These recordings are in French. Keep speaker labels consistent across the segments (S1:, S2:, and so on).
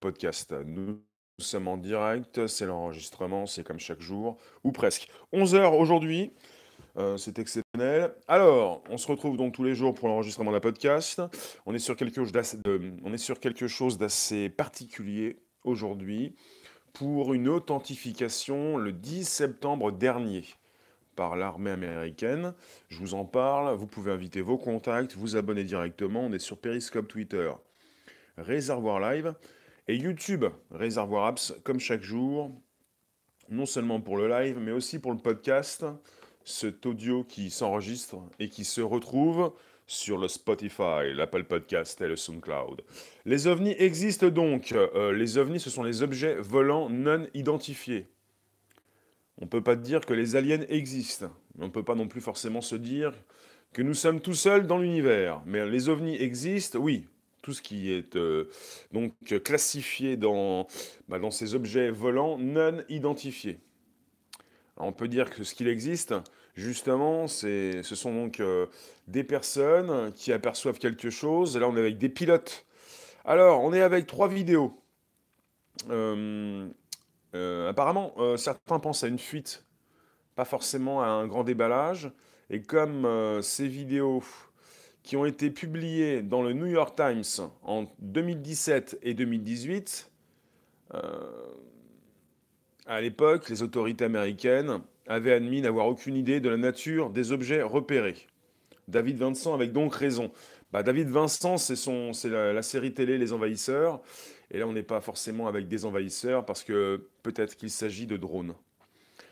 S1: podcast. Nous sommes en direct, c'est l'enregistrement, c'est comme chaque jour, ou presque. 11h aujourd'hui, euh, c'est exceptionnel. Alors, on se retrouve donc tous les jours pour l'enregistrement d'un podcast. On est sur quelque chose d'assez, on est sur quelque chose d'assez particulier aujourd'hui pour une authentification le 10 septembre dernier par l'armée américaine. Je vous en parle, vous pouvez inviter vos contacts, vous abonner directement, on est sur Periscope Twitter, Réservoir Live et YouTube, Réservoir Apps, comme chaque jour, non seulement pour le live, mais aussi pour le podcast, cet audio qui s'enregistre et qui se retrouve sur le Spotify, l'Apple Podcast et le SoundCloud. Les ovnis existent donc. Euh, les ovnis, ce sont les objets volants non identifiés. On ne peut pas dire que les aliens existent. On ne peut pas non plus forcément se dire que nous sommes tout seuls dans l'univers. Mais les ovnis existent, oui. Tout ce qui est euh, donc classifié dans, bah, dans ces objets volants non identifiés. on peut dire que ce qu'il existe, justement, ce sont donc euh, des personnes qui aperçoivent quelque chose. Là, on est avec des pilotes. Alors, on est avec trois vidéos. Euh, apparemment, certains pensent à une fuite, pas forcément à un grand déballage. Et comme ces vidéos qui ont été publiées dans le New York Times en 2017 et 2018, à l'époque, les autorités américaines avaient admis n'avoir aucune idée de la nature des objets repérés. David Vincent avait donc raison. Bah, David Vincent, c'est la, la série télé Les Envahisseurs. Et là, on n'est pas forcément avec des envahisseurs parce que peut-être qu'il s'agit de drones.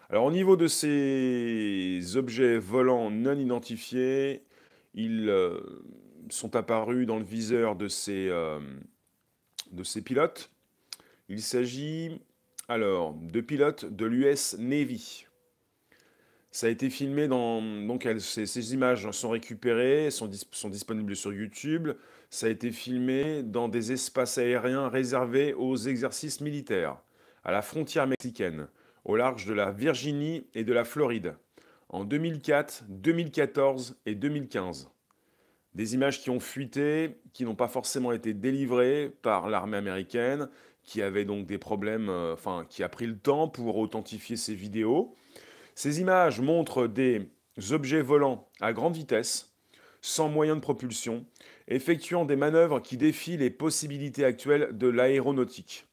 S1: Alors au niveau de ces objets volants non identifiés, ils euh, sont apparus dans le viseur de ces, euh, de ces pilotes. Il s'agit alors de pilotes de l'US Navy. Ça a été filmé dans... Donc ces, images sont récupérées, sont, sont disponibles sur YouTube. Ça a été filmé dans des espaces aériens réservés aux exercices militaires, à la frontière mexicaine, au large de la Virginie et de la Floride, en 2004, 2014 et 2015. Des images qui ont fuité, qui n'ont pas forcément été délivrées par l'armée américaine, qui avait donc des problèmes, euh, qui a pris le temps pour authentifier ces vidéos. Ces images montrent des objets volants à grande vitesse, sans moyen de propulsion, effectuant des manœuvres qui défient les possibilités actuelles de l'aéronautique.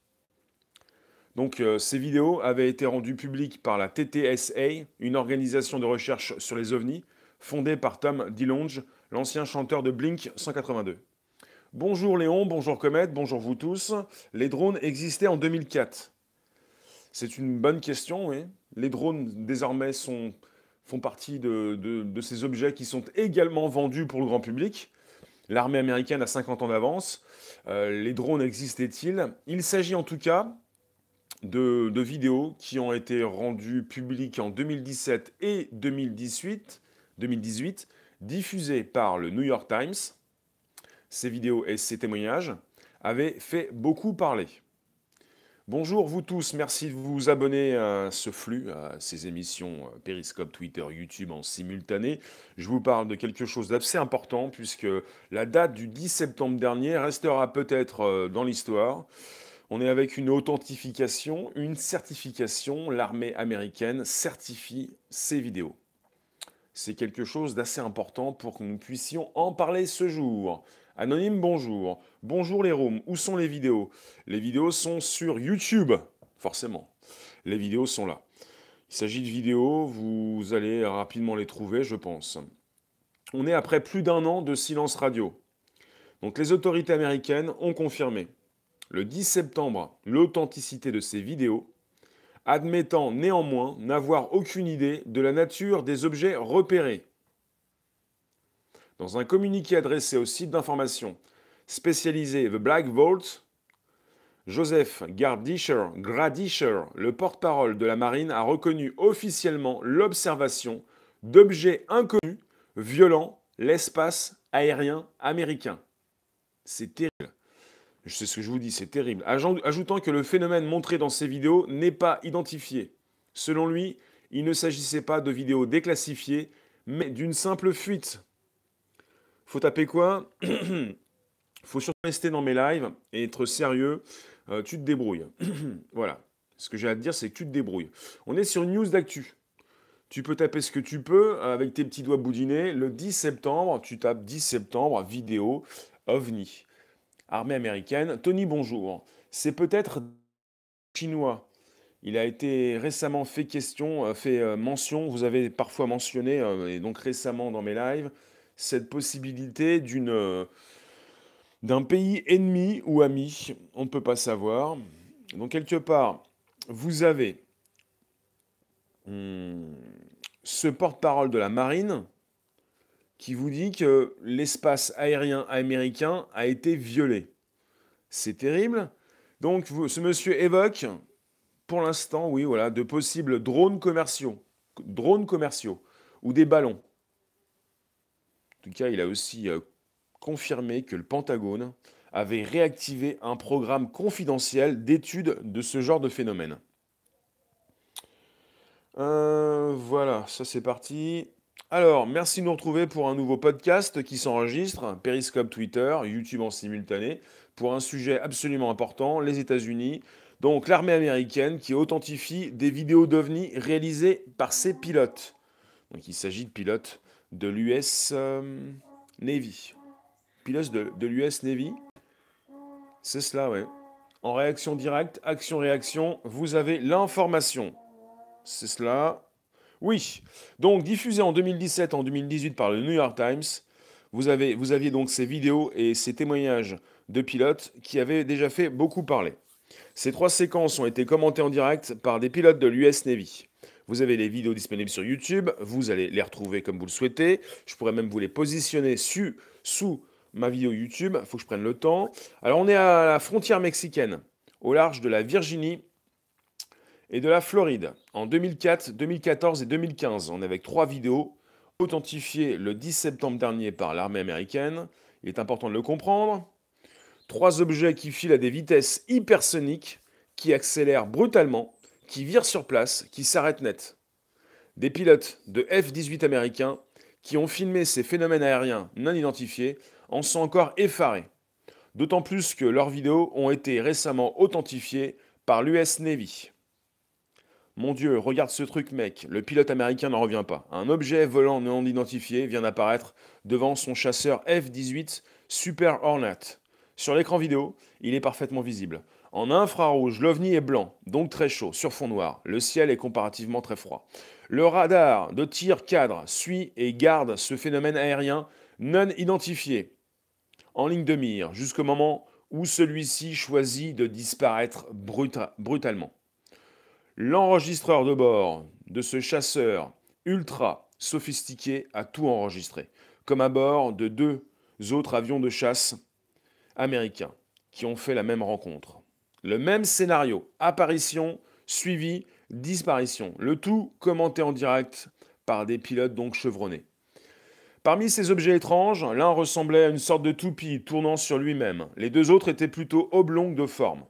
S1: Donc euh, ces vidéos avaient été rendues publiques par la TTSA, une organisation de recherche sur les ovnis, fondée par Tom DeLonge, l'ancien chanteur de Blink 182. Bonjour Léon, bonjour Comet, bonjour vous tous. Les drones existaient en 2004. C'est une bonne question, oui. Les drones désormais font partie de, de ces objets qui sont également vendus pour le grand public. L'armée américaine a 50 ans d'avance. Euh, les drones existaient-ils? Il s'agit en tout cas de, vidéos qui ont été rendues publiques en 2017 et 2018, 2018, diffusées par le New York Times. Ces vidéos et ces témoignages avaient fait beaucoup parler. Bonjour vous tous, merci de vous abonner à ce flux, à ces émissions euh, Periscope, Twitter, YouTube en simultané. Je vous parle de quelque chose d'assez important puisque la date du 10 septembre dernier restera peut-être euh, dans l'histoire. On est avec une authentification, une certification. L'armée américaine certifie ces vidéos. C'est quelque chose d'assez important pour que nous puissions en parler ce jour. Anonyme, bonjour. Bonjour les rooms. Où sont les vidéos? Les vidéos sont sur YouTube, forcément. Les vidéos sont là. Il s'agit de vidéos, vous allez rapidement les trouver, je pense. On est après plus d'un an de silence radio. Donc les autorités américaines ont confirmé le 10 septembre l'authenticité de ces vidéos, admettant néanmoins n'avoir aucune idée de la nature des objets repérés. Dans un communiqué adressé au site d'information spécialisé The Black Vault, Joseph Gardischer, le porte-parole de la marine, a reconnu officiellement l'observation d'objets inconnus violant l'espace aérien américain. C'est terrible. Je sais ce que je vous dis, c'est terrible. Ajoutant que le phénomène montré dans ces vidéos n'est pas identifié. Selon lui, il ne s'agissait pas de vidéos déclassifiées, mais d'une simple fuite. Faut taper quoi? Faut surtout rester dans mes lives et être sérieux. euh, tu te débrouilles. voilà. Ce que j'ai à te dire, c'est que tu te débrouilles. On est sur une news d'actu. Tu peux taper ce que tu peux avec tes petits doigts boudinés. Le 10 septembre, tu tapes 10 septembre, vidéo, ovni. Armée américaine. Tony, bonjour. C'est peut-être chinois. Il a été récemment fait question, euh, fait euh, mention, vous avez parfois mentionné, et donc récemment dans mes lives, cette possibilité d'un pays ennemi ou ami, on ne peut pas savoir. Donc quelque part, vous avez hmm, ce porte-parole de la marine qui vous dit que l'espace aérien américain a été violé. C'est terrible. Donc ce monsieur évoque, pour l'instant, oui, voilà, de possibles drones commerciaux, drones commerciaux ou des ballons. En tout cas, il a aussi euh, confirmé que le Pentagone avait réactivé un programme confidentiel d'études de ce genre de phénomène. Euh, voilà, ça c'est parti. Alors, merci de nous retrouver pour un nouveau podcast qui s'enregistre, Periscope Twitter, YouTube en simultané, pour un sujet absolument important, les États-Unis. Donc, l'armée américaine qui authentifie des vidéos d'OVNI réalisées par ses pilotes. Donc, il s'agit de pilotes de l'US euh, Navy pilote de, l'US Navy. C'est cela, ouais. En réaction directe, action-réaction, vous avez l'information. C'est cela. Oui. Donc, diffusé en 2017, en 2018 par le New York Times, vous, avez, vous aviez donc ces vidéos et ces témoignages de pilotes qui avaient déjà fait beaucoup parler. Ces trois séquences ont été commentées en direct par des pilotes de l'US Navy. Vous avez les vidéos disponibles sur YouTube, vous allez les retrouver comme vous le souhaitez. Je pourrais même vous les positionner sous ma vidéo YouTube, il faut que je prenne le temps. Alors on est à la frontière mexicaine, au large de la Virginie et de la Floride, en 2004, 2014 et 2015. On est avec trois vidéos authentifiées le 10 septembre dernier par l'armée américaine. Il est important de le comprendre. Trois objets qui filent à des vitesses hypersoniques, qui accélèrent brutalement, qui virent sur place, qui s'arrêtent net. Des pilotes de F-18 américains qui ont filmé ces phénomènes aériens non identifiés en sont encore effarés. D'autant plus que leurs vidéos ont été récemment authentifiées par l'US Navy. Mon Dieu, regarde ce truc mec, le pilote américain n'en revient pas. Un objet volant non identifié vient d'apparaître devant son chasseur F-18 Super Hornet. Sur l'écran vidéo, il est parfaitement visible. En infrarouge, l'OVNI est blanc, donc très chaud, sur fond noir. Le ciel est comparativement très froid. Le radar de tir cadre suit et garde ce phénomène aérien non identifié en ligne de mire jusqu'au moment où celui-ci choisit de disparaître brutalement. L'enregistreur de bord de ce chasseur ultra sophistiqué a tout enregistré, comme à bord de deux autres avions de chasse américains qui ont fait la même rencontre. Le même scénario, apparition, suivi, disparition, le tout commenté en direct par des pilotes donc chevronnés. Parmi ces objets étranges, l'un ressemblait à une sorte de toupie tournant sur lui-même. Les deux autres étaient plutôt oblongs de forme.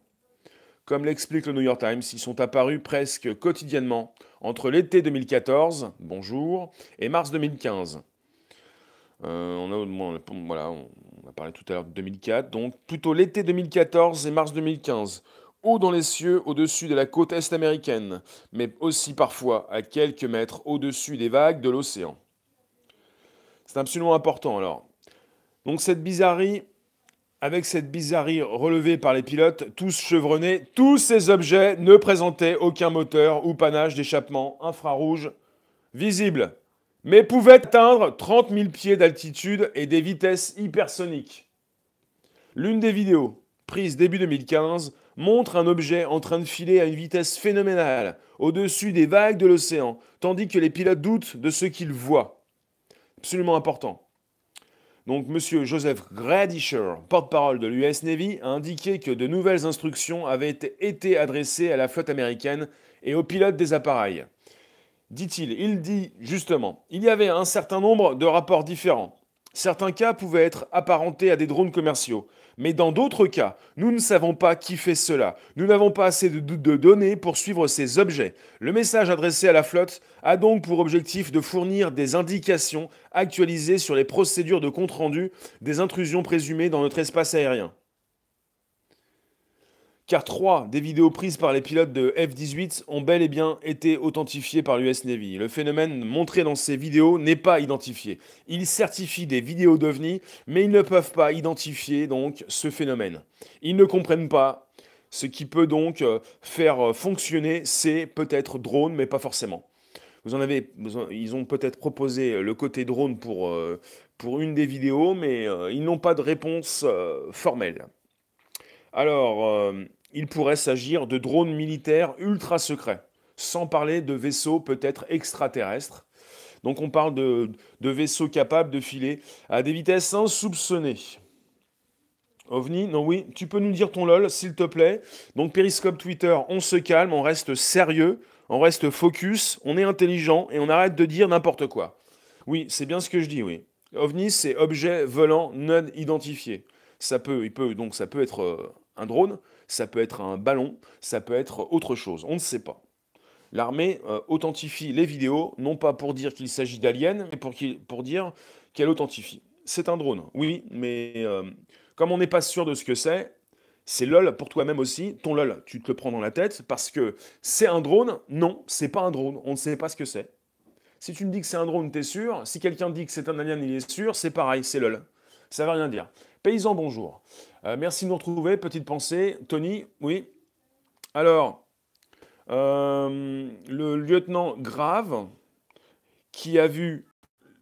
S1: Comme l'explique le New York Times, ils sont apparus presque quotidiennement entre l'été 2014, bonjour, et mars 2015. Euh, on, a, on a parlé tout à l'heure de 2004, donc plutôt l'été 2014 et mars 2015, haut dans les cieux au-dessus de la côte est américaine, mais aussi parfois à quelques mètres au-dessus des vagues de l'océan. C'est absolument important alors. Donc cette bizarrerie, avec cette bizarrerie relevée par les pilotes, tous chevronnés, tous ces objets ne présentaient aucun moteur ou panache d'échappement infrarouge visible, mais pouvaient atteindre 30 000 pieds d'altitude et des vitesses hypersoniques. L'une des vidéos, prise début 2015, montre un objet en train de filer à une vitesse phénoménale au-dessus des vagues de l'océan, tandis que les pilotes doutent de ce qu'ils voient absolument important. Donc, M. Joseph Gradisher, porte-parole de l'US Navy, a indiqué que de nouvelles instructions avaient été adressées à la flotte américaine et aux pilotes des appareils. Dit-il, il dit justement, il y avait un certain nombre de rapports différents. Certains cas pouvaient être apparentés à des drones commerciaux, mais dans d'autres cas, nous ne savons pas qui fait cela. Nous n'avons pas assez de, données pour suivre ces objets. Le message adressé à la flotte a donc pour objectif de fournir des indications actualisées sur les procédures de compte-rendu des intrusions présumées dans notre espace aérien. Car trois des vidéos prises par les pilotes de F-18 ont bel et bien été authentifiées par l'US Navy. Le phénomène montré dans ces vidéos n'est pas identifié. Ils certifient des vidéos d'OVNI, mais ils ne peuvent pas identifier donc ce phénomène. Ils ne comprennent pas ce qui peut donc euh, faire euh, fonctionner ces peut-être drones, mais pas forcément. Vous en avez, ils ont peut-être proposé le côté drone pour, euh, pour une des vidéos, mais ils n'ont pas de réponse formelle. Alors, euh, il pourrait s'agir de drones militaires ultra secrets, sans parler de vaisseaux peut-être extraterrestres. Donc on parle de, vaisseaux capables de filer à des vitesses insoupçonnées. OVNI, non oui, tu peux nous dire ton lol, s'il te plaît. Donc Periscope Twitter, on se calme, on reste sérieux, on reste focus, on est intelligent et on arrête de dire n'importe quoi. Oui, c'est bien ce que je dis, oui. OVNI, c'est objet volant non identifié. Ça peut, il peut, donc ça peut être euh, un drone, ça peut être un ballon, ça peut être autre chose, on ne sait pas. L'armée euh, authentifie les vidéos, non pas pour dire qu'il s'agit d'aliens, mais pour, dire qu'elle authentifie. C'est un drone, oui, mais euh, comme on n'est pas sûr de ce que c'est, c'est lol pour toi-même aussi. Ton lol, tu te le prends dans la tête parce que c'est un drone. Non, c'est pas un drone. On ne sait pas ce que c'est. Si tu me dis que c'est un drone, tu es sûr. Si quelqu'un dit que c'est un alien, il est sûr. C'est pareil, c'est lol. Ça ne veut rien dire. Paysan, bonjour. Euh, merci de nous retrouver. Petite pensée. Tony, oui. Alors, euh, le lieutenant Grave, qui a vu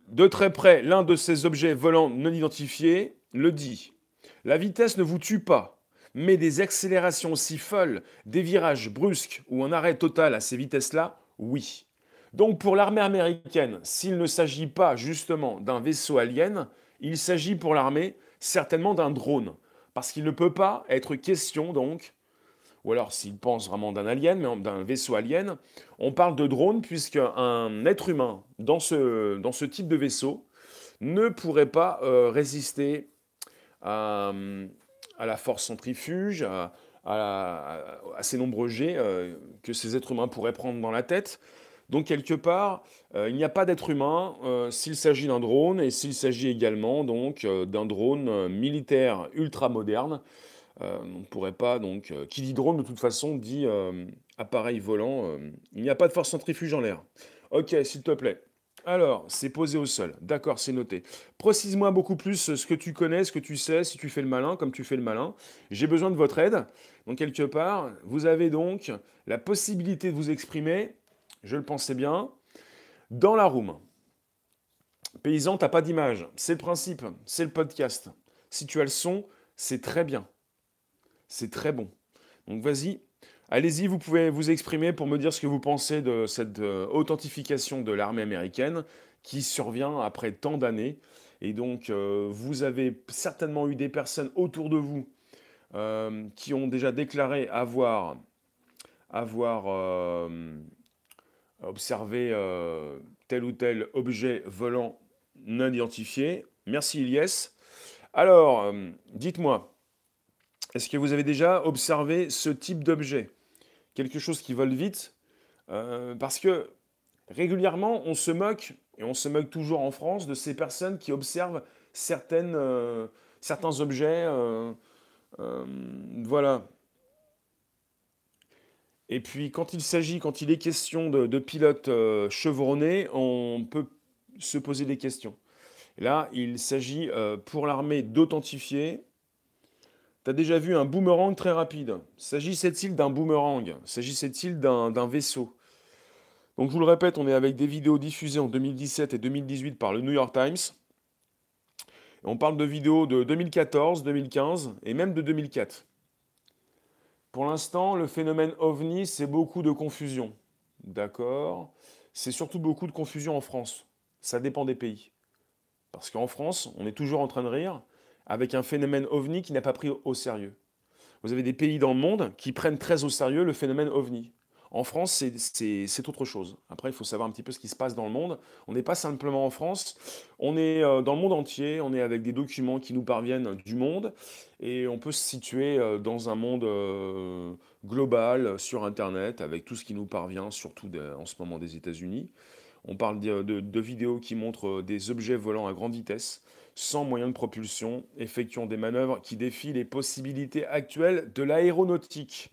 S1: de très près l'un de ces objets volants non identifiés, le dit. La vitesse ne vous tue pas, mais des accélérations si folles, des virages brusques ou un arrêt total à ces vitesses-là, oui. Donc pour l'armée américaine, s'il ne s'agit pas justement d'un vaisseau alien, il s'agit pour l'armée certainement d'un drone. Parce qu'il ne peut pas être question, donc, ou alors s'il pense vraiment d'un alien, mais d'un vaisseau alien, on parle de drone puisqu'un être humain dans ce, dans ce type de vaisseau ne pourrait pas euh, résister à, la force centrifuge, à, ces nombreux jets euh, que ces êtres humains pourraient prendre dans la tête. Donc quelque part, euh, il n'y a pas d'être humain euh, s'il s'agit d'un drone et s'il s'agit également donc euh, d'un drone militaire ultra moderne. on ne pourrait pas donc qui dit drone de toute façon dit appareil volant. il n'y a pas de force centrifuge en l'air. Ok, s'il te plaît. Alors, c'est posé au sol. D'accord, c'est noté. Précise-moi beaucoup plus ce que tu connais, ce que tu sais, si tu fais le malin, comme tu fais le malin. J'ai besoin de votre aide. Donc, quelque part, vous avez donc la possibilité de vous exprimer je le pensais bien. Dans la room, paysan, t'as pas d'image. C'est le principe, c'est le podcast. Si tu as le son, c'est très bien. C'est très bon. Donc vas-y, allez-y, vous pouvez vous exprimer pour me dire ce que vous pensez de cette euh, authentification de l'armée américaine qui survient après tant d'années. Et donc, euh, vous avez certainement eu des personnes autour de vous euh, qui ont déjà déclaré avoir, avoir observer euh, tel ou tel objet volant non identifié. Merci Ilyes. Alors, euh, dites-moi, est-ce que vous avez déjà observé ce type d'objet? Quelque chose qui vole vite euh, Parce que régulièrement, on se moque, et on se moque toujours en France, de ces personnes qui observent certains objets. voilà. Et puis quand il s'agit, quand il est question de, pilotes euh, chevronnés, on peut se poser des questions. Là, il s'agit euh, pour l'armée d'authentifier. Tu as déjà vu un boomerang très rapide. S'agissait-il d'un boomerang? S'agissait-il d'un vaisseau? Donc je vous le répète, on est avec des vidéos diffusées en 2017 et 2018 par le New York Times. on parle de vidéos de 2014, 2015 et même de 2004. Pour l'instant, le phénomène ovni, c'est beaucoup de confusion. D'accord C'est surtout beaucoup de confusion en France. Ça dépend des pays. Parce qu'en France, on est toujours en train de rire avec un phénomène ovni qui n'a pas pris au sérieux. Vous avez des pays dans le monde qui prennent très au sérieux le phénomène ovni. En France, c'est autre chose. Après, il faut savoir un petit peu ce qui se passe dans le monde. On n'est pas simplement en France, on est euh, dans le monde entier, on est avec des documents qui nous parviennent du monde, et on peut se situer euh, dans un monde euh, global sur Internet, avec tout ce qui nous parvient, surtout en ce moment des États-Unis. On parle de, de, vidéos qui montrent des objets volant à grande vitesse sans moyen de propulsion, effectuant des manœuvres qui défient les possibilités actuelles de l'aéronautique.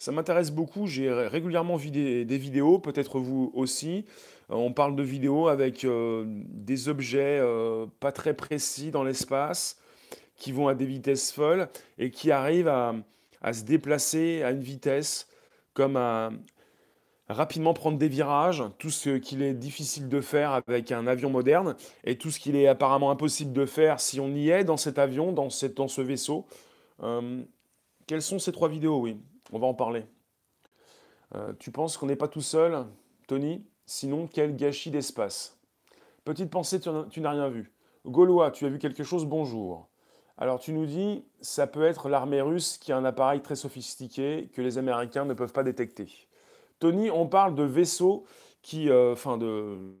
S1: Ça m'intéresse beaucoup, j'ai régulièrement vu des, vidéos, peut-être vous aussi. Euh, on parle de vidéos avec euh, des objets euh, pas très précis dans l'espace, qui vont à des vitesses folles et qui arrivent à, se déplacer à une vitesse comme à, rapidement prendre des virages, tout ce qu'il est difficile de faire avec un avion moderne et tout ce qu'il est apparemment impossible de faire si on y est dans cet avion, dans, ce vaisseau. Quelles sont ces trois vidéos? Oui, on va en parler. Euh, tu penses qu'on n'est pas tout seul, Tony? Sinon, quel gâchis d'espace. Petite pensée, tu n'as rien vu. Gaulois, tu as vu quelque chose Bonjour. Alors tu nous dis, ça peut être l'armée russe qui a un appareil très sophistiqué que les Américains ne peuvent pas détecter. Tony, on parle de vaisseaux qui, euh, enfin de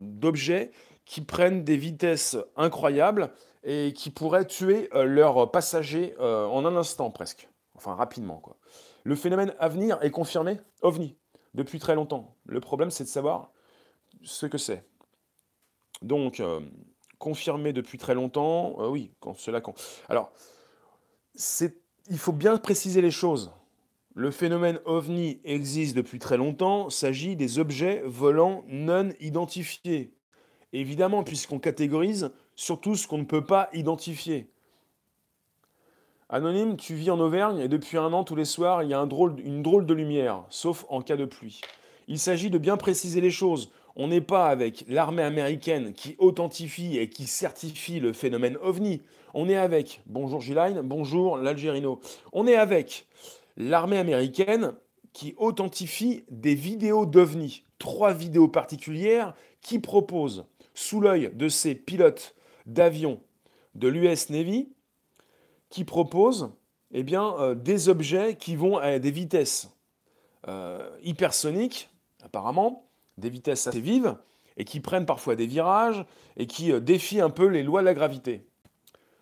S1: d'objets qui prennent des vitesses incroyables et qui pourraient tuer euh, leurs passagers euh, en un instant presque, enfin rapidement quoi. Le phénomène à venir est confirmé, ovni, depuis très longtemps. Le problème c'est de savoir ce que c'est. Donc confirmé depuis très longtemps, oui, quand cela quand. Alors, il faut bien préciser les choses. Le phénomène ovni existe depuis très longtemps, s'agit des objets volants non identifiés. Évidemment, puisqu'on catégorise surtout ce qu'on ne peut pas identifier. Anonyme, tu vis en Auvergne et depuis un an, tous les soirs, il y a une drôle de lumière, sauf en cas de pluie. Il s'agit de bien préciser les choses. On n'est pas avec l'armée américaine qui authentifie et qui certifie le phénomène ovni. On est avec, bonjour Giline, bonjour l'Algérino, on est avec l'armée américaine qui authentifie des vidéos d'OVNI, trois vidéos particulières qui proposent, sous l'œil de ces pilotes d'avions de l'US Navy, qui proposent eh bien, euh, des objets qui vont à des vitesses euh, hypersoniques, apparemment, des vitesses assez vives, et qui prennent parfois des virages, et qui euh, défient un peu les lois de la gravité.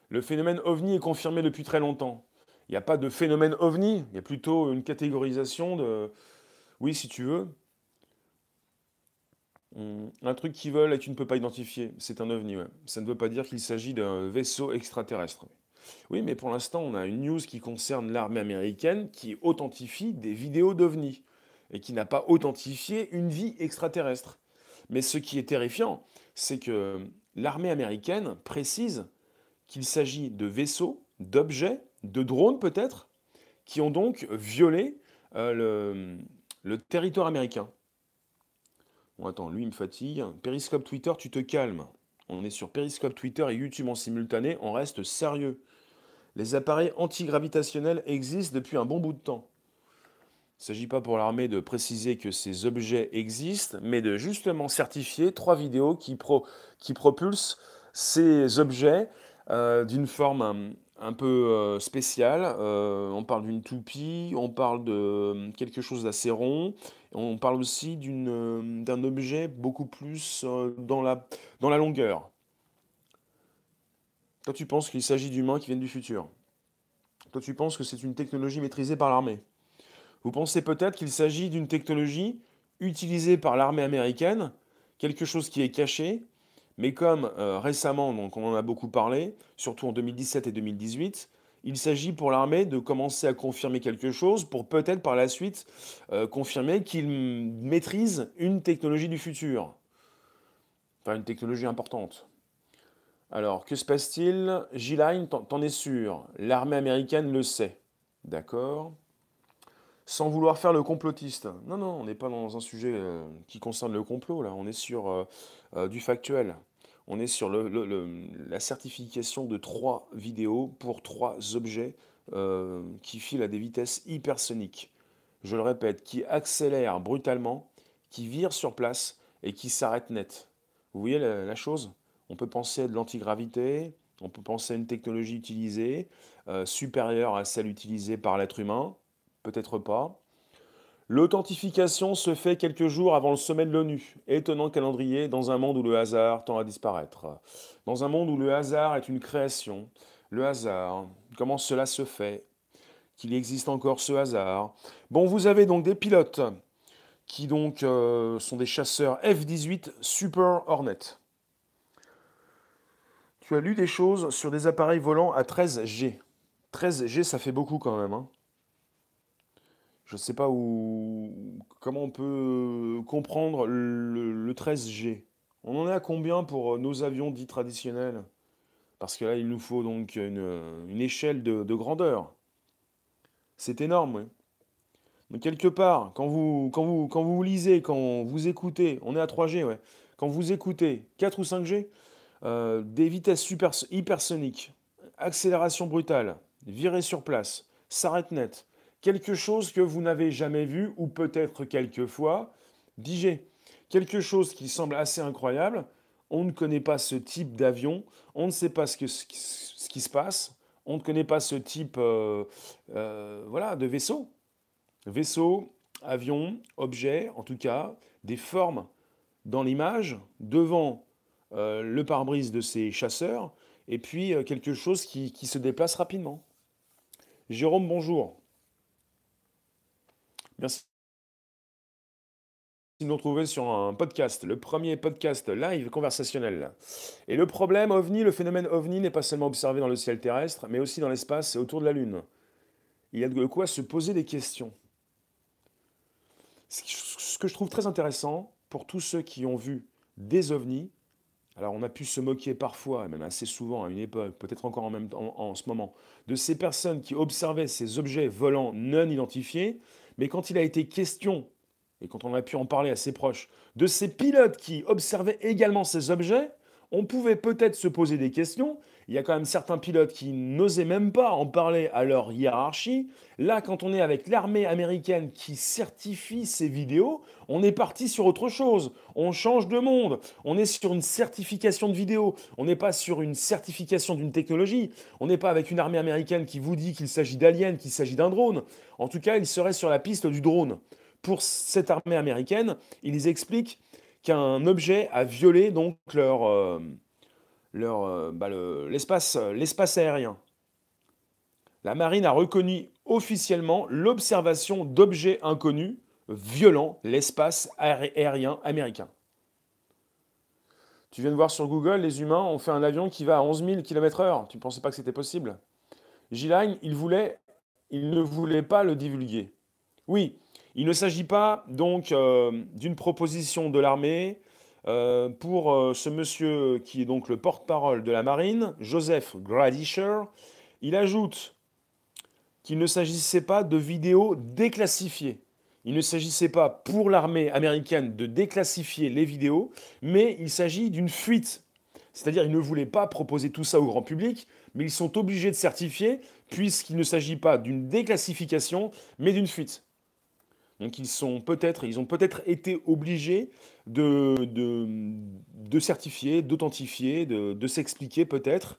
S1: Le phénomène OVNI est confirmé depuis très longtemps. Il n'y a pas de phénomène ovni, il y a plutôt une catégorisation de... Oui, si tu veux. Un truc qui vole et tu ne peux pas identifier, c'est un ovni. Ça ne veut pas dire qu'il s'agit d'un vaisseau extraterrestre. Oui, mais pour l'instant, on a une news qui concerne l'armée américaine qui authentifie des vidéos d'ovnis et qui n'a pas authentifié une vie extraterrestre. Mais ce qui est terrifiant, c'est que l'armée américaine précise qu'il s'agit de vaisseaux, d'objets de drones peut-être, qui ont donc violé euh, le, territoire américain. Attends, lui, il me fatigue. Periscope Twitter, tu te calmes. On est sur Periscope Twitter et YouTube en simultané, on reste sérieux. Les appareils antigravitationnels existent depuis un bon bout de temps. Il ne s'agit pas pour l'armée de préciser que ces objets existent, mais de justement certifier trois vidéos qui, propulsent ces objets euh, d'une forme un peu euh, spécial. Euh, on parle d'une toupie, on parle de euh, quelque chose d'assez rond, on parle aussi d'un objet beaucoup plus dans, la, dans la longueur. Toi, tu penses qu'il s'agit d'humains qui viennent du futur. Toi, tu penses que c'est une technologie maîtrisée par l'armée. Vous pensez peut-être qu'il s'agit d'une technologie utilisée par l'armée américaine, quelque chose qui est caché, mais comme euh, récemment, donc on en a beaucoup parlé, surtout en 2017 et 2018, il s'agit pour l'armée de commencer à confirmer quelque chose pour peut-être par la suite euh, confirmer qu'il maîtrise une technologie du futur. Enfin, une technologie importante. Alors, que se passe-t-il? G-Line, t'en es sûr? L'armée américaine le sait. D'accord Sans vouloir faire le complotiste. Non, non, on n'est pas dans un sujet euh, qui concerne le complot, là. On est sur du factuel. On est sur la certification de trois vidéos pour trois objets euh, qui filent à des vitesses hypersoniques. Je le répète, qui accélèrent brutalement, qui virent sur place et qui s'arrêtent net. Vous voyez la, chose? On peut penser à de l'antigravité, on peut penser à une technologie utilisée, euh, supérieure à celle utilisée par l'être humain, peut-être pas. L'authentification se fait quelques jours avant le sommet de l'ONU. Étonnant calendrier dans un monde où le hasard tend à disparaître. Dans un monde où le hasard est une création. Le hasard, comment cela se fait Qu'il existe encore ce hasard? Bon, vous avez donc des pilotes qui donc euh, sont des chasseurs F-18 Super Hornet. Tu as lu des choses sur des appareils volants à 13G. 13G, ça fait beaucoup quand même. hein. Je ne sais pas où, comment on peut comprendre le, le 13G. On en est à combien pour nos avions dits traditionnels? Parce que là, il nous faut donc une, une échelle de, de grandeur. C'est énorme, oui. Quelque part, quand vous, lisez, quand vous écoutez, on est à 3G, ouais. Quand vous écoutez 4 ou 5G, euh, des vitesses hypersoniques, accélération brutale, virer sur place, s'arrête net, quelque chose que vous n'avez jamais vu ou peut-être quelquefois, 10G, quelque chose qui semble assez incroyable, on ne connaît pas ce type d'avion, on ne sait pas ce, qui se passe, on ne connaît pas ce type euh, euh, voilà, de vaisseau. Vaisseau, avion, objet, en tout cas, des formes dans l'image, devant euh, le pare-brise de ces chasseurs, et puis quelque chose qui se déplace rapidement. Jérôme, bonjour. Merci de nous retrouver sur un podcast, le premier podcast live conversationnel. Et le problème OVNI, le phénomène OVNI n'est pas seulement observé dans le ciel terrestre, mais aussi dans l'espace et autour de la Lune. Il y a de quoi se poser des questions. Ce que je trouve très intéressant pour tous ceux qui ont vu des ovnis, alors on a pu se moquer parfois, et même assez souvent à une époque, peut-être encore en, même temps, en ce moment, de ces personnes qui observaient ces objets volants non identifiés, mais quand il a été question, et quand on a pu en parler à ses proches, de ces pilotes qui observaient également ces objets, on pouvait peut-être se poser des questions. Il y a quand même certains pilotes qui n'osaient même pas en parler à leur hiérarchie. Là, quand on est avec l'armée américaine qui certifie ces vidéos, on est parti sur autre chose. On change de monde. On est sur une certification de vidéos. On n'est pas sur une certification d'une technologie. On n'est pas avec une armée américaine qui vous dit qu'il s'agit d'aliens, qu'il s'agit d'un drone. En tout cas, ils seraient sur la piste du drone. Pour cette armée américaine, ils expliquent qu'un objet a violé donc leur, euh, euh, bah, le- l'espace, aérien. La marine a reconnu officiellement l'observation d'objets inconnus violant l'espace aé- aérien américain. Tu viens de voir sur Google, les humains ont fait un avion qui va à 11 000 km/h. Tu ne pensais pas que c'était possible Gilagne, il, voulait, il ne voulait pas le divulguer. Oui, il ne s'agit pas donc euh, d'une proposition de l'armée euh, pour euh, ce monsieur qui est donc le porte-parole de la marine, Joseph Gradisher. Il ajoute qu'il ne s'agissait pas de vidéos déclassifiées. Il ne s'agissait pas pour l'armée américaine de déclassifier les vidéos, mais il s'agit d'une fuite. C'est-à-dire qu'ils ne voulaient pas proposer tout ça au grand public, mais ils sont obligés de certifier puisqu'il ne s'agit pas d'une déclassification, mais d'une fuite. Donc ils sont peut-être, ils ont peut-être été obligés de, certifier, d'authentifier, de, s'expliquer peut-être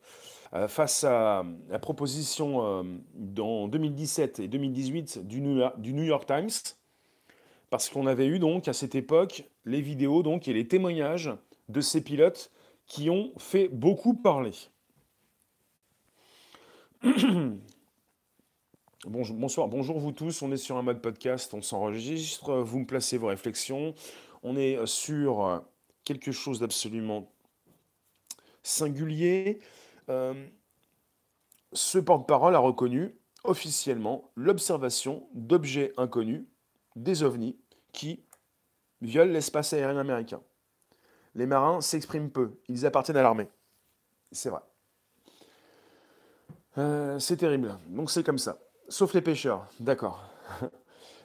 S1: euh, face à la proposition euh, dans 2017 et 2018 du New York, Times, parce qu'on avait eu donc à cette époque les vidéos et les témoignages de ces pilotes qui ont fait beaucoup parler. Bonsoir, bonjour vous tous, on est sur un mode podcast, on s'enregistre, vous me placez vos réflexions, on est euh, sur euh, quelque chose d'absolument singulier. Euh, ce porte-parole a reconnu officiellement l'observation d'objets inconnus, des ovnis, qui violent l'espace aérien américain. Les marins s'expriment peu, ils appartiennent à l'armée. C'est vrai. C'est terrible, donc c'est comme ça. Sauf les pêcheurs, d'accord.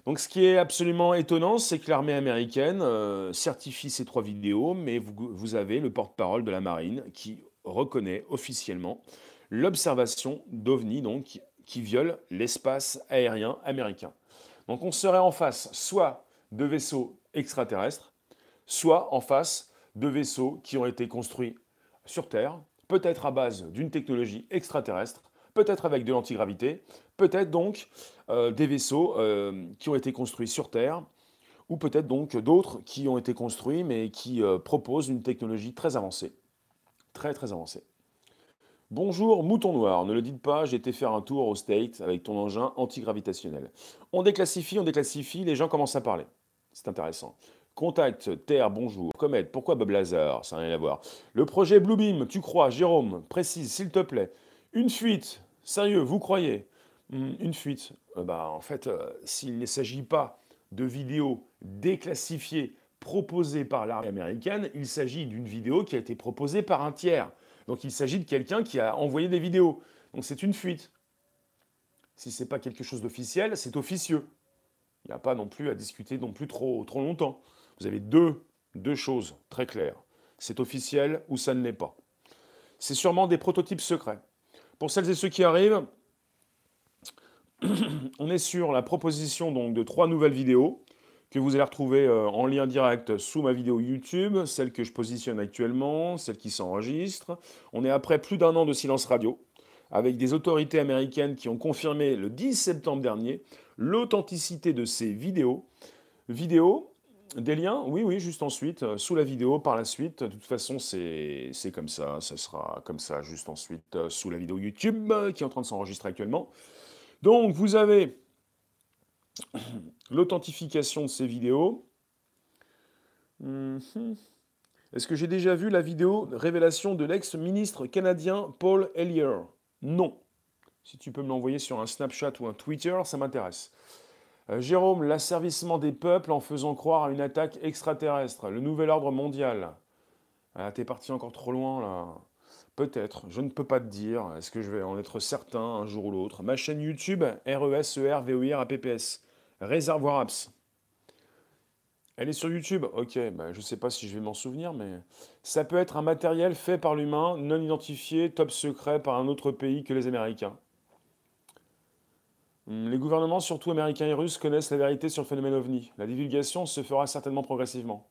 S1: Donc ce qui est absolument étonnant, c'est que l'armée américaine euh, certifie ces trois vidéos, mais vous, vous avez le porte-parole de la marine qui reconnaît officiellement l'observation d'OVNI, donc qui viole l'espace aérien américain. Donc on serait en face soit de vaisseaux extraterrestres, soit en face de vaisseaux qui ont été construits sur Terre, peut-être à base d'une technologie extraterrestre, peut-être avec de l'antigravité, peut-être donc euh, des vaisseaux euh, qui ont été construits sur Terre, ou peut-être donc d'autres qui ont été construits mais qui euh, proposent une technologie très avancée. Très très avancée. Bonjour mouton noir, ne le dites pas, j'ai été faire un tour au State avec ton engin antigravitationnel. On déclassifie, on déclassifie, les gens commencent à parler. C'est intéressant. Contact, Terre, bonjour. Comète, pourquoi Bob Lazar Ça n'a rien à voir. Le projet Bluebeam, tu crois? Jérôme, précise, s'il te plaît. Une fuite, sérieux, vous croyez? Une fuite. Euh, bah, en fait, euh, s'il ne s'agit pas de vidéos déclassifiées proposées par l'armée américaine, il s'agit d'une vidéo qui a été proposée par un tiers. Donc il s'agit de quelqu'un qui a envoyé des vidéos. Donc c'est une fuite. Si ce n'est pas quelque chose d'officiel, c'est officieux. Il n'y a pas non plus à discuter non plus trop, trop longtemps. Vous avez deux, deux choses très claires. C'est officiel ou ça ne l'est pas. C'est sûrement des prototypes secrets. Pour celles et ceux qui arrivent, on est sur la proposition donc, de trois nouvelles vidéos que vous allez retrouver euh, en lien direct sous ma vidéo YouTube, celle que je positionne actuellement, celle qui s'enregistre. On est après plus d'un an de silence radio, avec des autorités américaines qui ont confirmé le 10 septembre dernier l'authenticité de ces vidéos. Vidéos des liens Oui, oui, juste ensuite, euh, sous la vidéo, par la suite. De toute façon, c'est comme ça, ça sera comme ça, juste ensuite, euh, sous la vidéo YouTube, qui est en train de s'enregistrer actuellement. Donc, vous avez l'authentification de ces vidéos. Mhm. Est-ce que j'ai déjà vu la vidéo révélation de l'ex-ministre canadien Paul Ellier Non. Si tu peux me l'envoyer sur un Snapchat ou un Twitter, ça m'intéresse. Euh, Jérôme, l'asservissement des peuples en faisant croire à une attaque extraterrestre, le nouvel ordre mondial. Ah, T'es parti encore trop loin là. Peut-être, je ne peux pas te dire. Est-ce que je vais en être certain un jour ou l'autre? Ma chaîne YouTube, R-E-S-E-R, V-O-I-R, A-P-P-S. Réservoir Apps. Elle est sur YouTube? Ok, bah, je ne sais pas si je vais m'en souvenir, mais ça peut être un matériel fait par l'humain, non identifié, top secret par un autre pays que les Américains. Hmm, les gouvernements, surtout américains et russes, connaissent la vérité sur le phénomène ovni. La divulgation se fera certainement progressivement.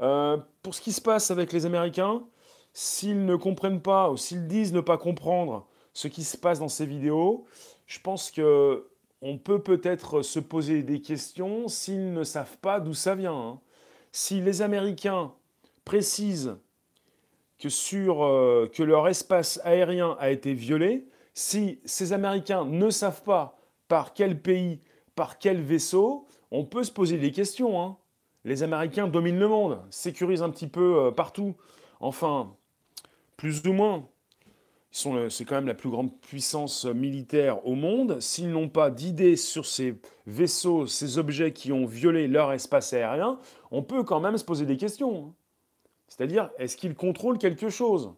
S1: Euh, pour ce qui se passe avec les Américains, s'ils ne comprennent pas ou s'ils disent ne pas comprendre ce qui se passe dans ces vidéos, je pense que on peut peut-être se poser des questions s'ils ne savent pas d'où ça vient. Hein. Si les Américains précisent euh, que leur espace aérien a été violé, si ces Américains ne savent pas par quel pays, par quel vaisseau, on peut se poser des questions. Hein. Les Américains dominent le monde, sécurisent un petit peu euh, partout. Enfin, plus ou moins. C'est quand même la plus grande puissance militaire au monde. S'ils n'ont pas d'idée sur ces vaisseaux, ces objets qui ont violé leur espace aérien, on peut quand même se poser des questions. C'est-à-dire, est-ce qu'ils contrôlent quelque chose?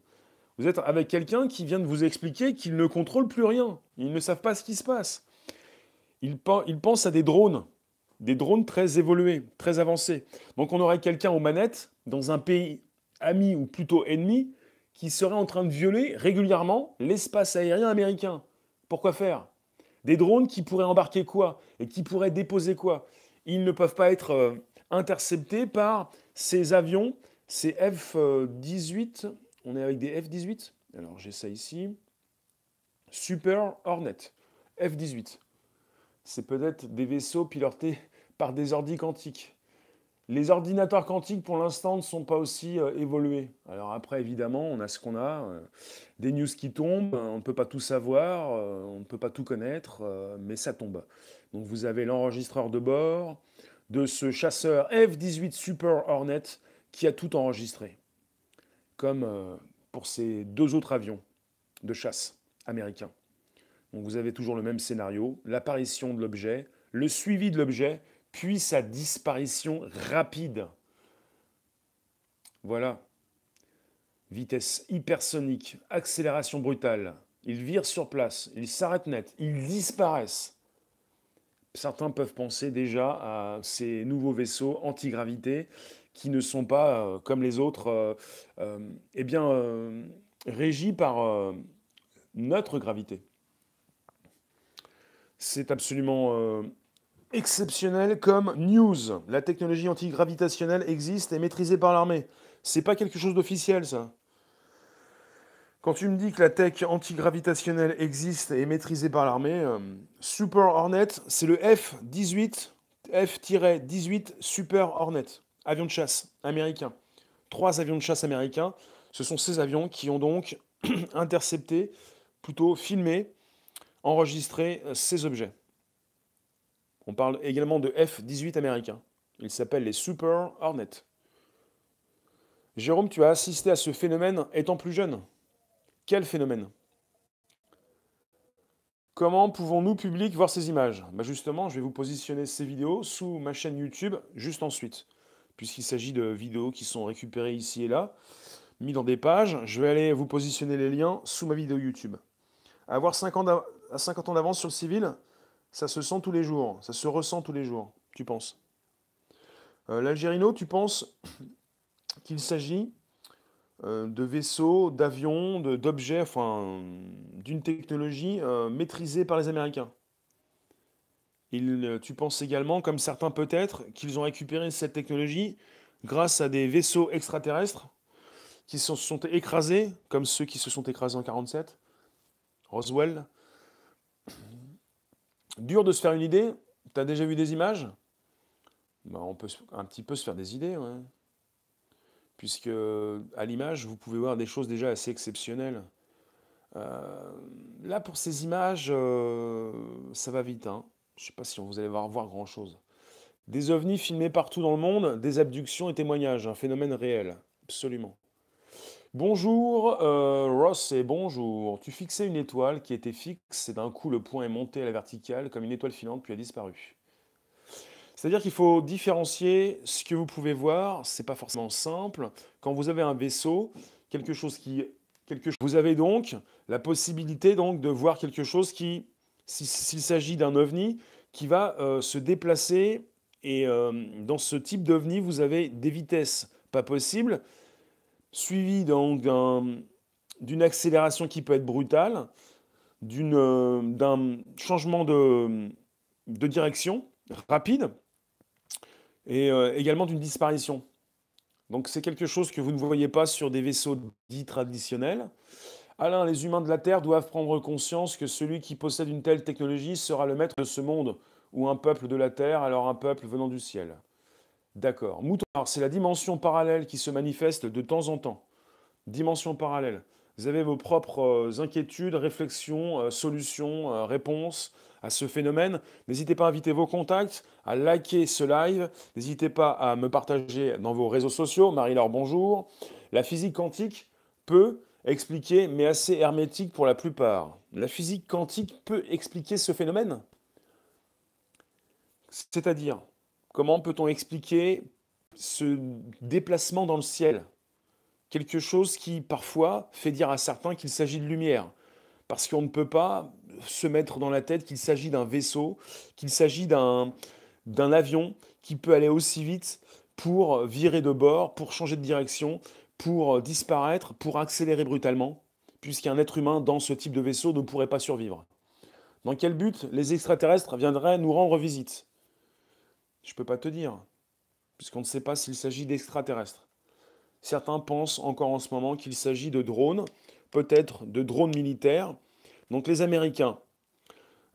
S1: Vous êtes avec quelqu'un qui vient de vous expliquer qu'il ne contrôle plus rien. Ils ne savent pas ce qui se passe. Ils, pensent à des drones, des drones très évolués, très avancés. Donc on aurait quelqu'un aux manettes dans un pays ami ou plutôt ennemi qui serait en train de violer régulièrement l'espace aérien américain. Pourquoi faire? Des drones qui pourraient embarquer quoi? Et qui pourraient déposer quoi? Ils ne peuvent pas être euh, interceptés par ces avions, ces F-18 on est avec des F-18. Alors j'ai ça ici. Super Hornet. F-18. C'est peut-être des vaisseaux pilotés par des ordis quantiques. Les ordinateurs quantiques, pour l'instant, ne sont pas aussi euh, évolués. Alors après, évidemment, on a ce qu'on a. Euh, des news qui tombent, on ne peut pas tout savoir, euh, on ne peut pas tout connaître, mais ça tombe. Donc vous avez l'enregistreur de bord de ce chasseur F-18 Super Hornet qui a tout enregistré comme euh, pour ces deux autres avions de chasse américains. Donc vous avez toujours le même scénario, l'apparition de l'objet, le suivi de l'objet, puis sa disparition rapide. Voilà. Vitesse hypersonique, accélération brutale. Ils virent sur place, ils s'arrêtent net, ils disparaissent. Certains peuvent penser déjà à ces nouveaux vaisseaux antigravité qui ne sont pas, euh, comme les autres, euh, euh, eh bien, régis par notre gravité. C'est absolument exceptionnel comme news. La technologie antigravitationnelle existe et maîtrisée par l'armée. C'est pas quelque chose d'officiel, ça. Quand tu me dis que la tech antigravitationnelle existe et maîtrisée par l'armée, Super Hornet, c'est le F-18, F-18 Super Hornet avions de chasse américains. Trois avions de chasse américains. Ce sont ces avions qui ont donc intercepté, plutôt filmé, enregistré euh, ces objets. On parle également de F-18 américains. Ils s'appellent les Super Hornets. Jérôme, tu as assisté à ce phénomène étant plus jeune. Quel phénomène? Comment pouvons-nous, public, voir ces images? Bah Justement, je vais vous positionner ces vidéos sous ma chaîne YouTube juste ensuite, puisqu'il s'agit de vidéos qui sont récupérées ici et là, mis dans des pages. Je vais aller vous positionner les liens sous ma vidéo YouTube. Avoir 50 à 50 ans d'avance sur le civil, ça se sent tous les jours, ça se ressent tous les jours, tu penses euh, L'Algérino, tu penses qu'il s'agit euh, de vaisseaux, d'avions, d'objets, enfin, d'une technologie euh, maîtrisée par les Américains. tu penses également, comme certains peut-être, qu'ils ont récupéré cette technologie grâce à des vaisseaux extraterrestres qui se sont écrasés, comme ceux qui se sont écrasés en 1947, Roswell. Dur de se faire une idée. Tu as déjà vu des images? Bah, On peut un petit peu se faire des idées, puisque à l'image, vous pouvez voir des choses déjà assez exceptionnelles. Euh, là, pour ces images, euh, ça va vite. Hein. Je ne sais pas si vous allez voir, voir grand-chose. Des ovnis filmés partout dans le monde, des abductions et témoignages, un phénomène réel, absolument. Bonjour euh, Ross et bonjour. Tu fixais une étoile qui était fixe et d'un coup le point est monté à la verticale comme une étoile filante puis a disparu. C'est-à-dire qu'il faut différencier ce que vous pouvez voir, c'est pas forcément simple. Quand vous avez un vaisseau, quelque chose qui vous avez donc la possibilité donc de voir quelque chose qui s'il s'agit d'un ovni qui va euh, se déplacer et euh, dans ce type d'ovni, vous avez des vitesses pas possibles suivies donc d'une accélération qui peut être brutale, d'un changement de, de direction rapide et euh, également d'une disparition. Donc c'est quelque chose que vous ne voyez pas sur des vaisseaux dits traditionnels. Alain, les humains de la Terre doivent prendre conscience que celui qui possède une telle technologie sera le maître de ce monde, ou un peuple de la Terre, alors un peuple venant du ciel. D'accord. Mouton, c'est la dimension parallèle qui se manifeste de temps en temps. Dimension parallèle. Vous avez vos propres euh, inquiétudes, réflexions, euh, solutions, réponses à ce phénomène. N'hésitez pas à inviter vos contacts, à liker ce live. N'hésitez pas à me partager dans vos réseaux sociaux. Marie-Laure, bonjour. La physique quantique peut expliquer, mais assez hermétique pour la plupart. La physique quantique peut expliquer ce phénomène? C'est-à-dire, comment peut-on expliquer ce déplacement dans le ciel? Quelque chose qui parfois fait dire à certains qu'il s'agit de lumière. Parce qu'on ne peut pas se mettre dans la tête qu'il s'agit d'un vaisseau, qu'il s'agit d'un avion qui peut aller aussi vite pour virer de bord, pour changer de direction, pour disparaître, pour accélérer brutalement, puisqu'un être humain dans ce type de vaisseau ne pourrait pas survivre. Dans quel but les extraterrestres viendraient nous rendre visite? Je ne peux pas te dire, puisqu'on ne sait pas s'il s'agit d'extraterrestres. Certains pensent encore en ce moment qu'il s'agit de drones peut-être de drones militaires. Donc les Américains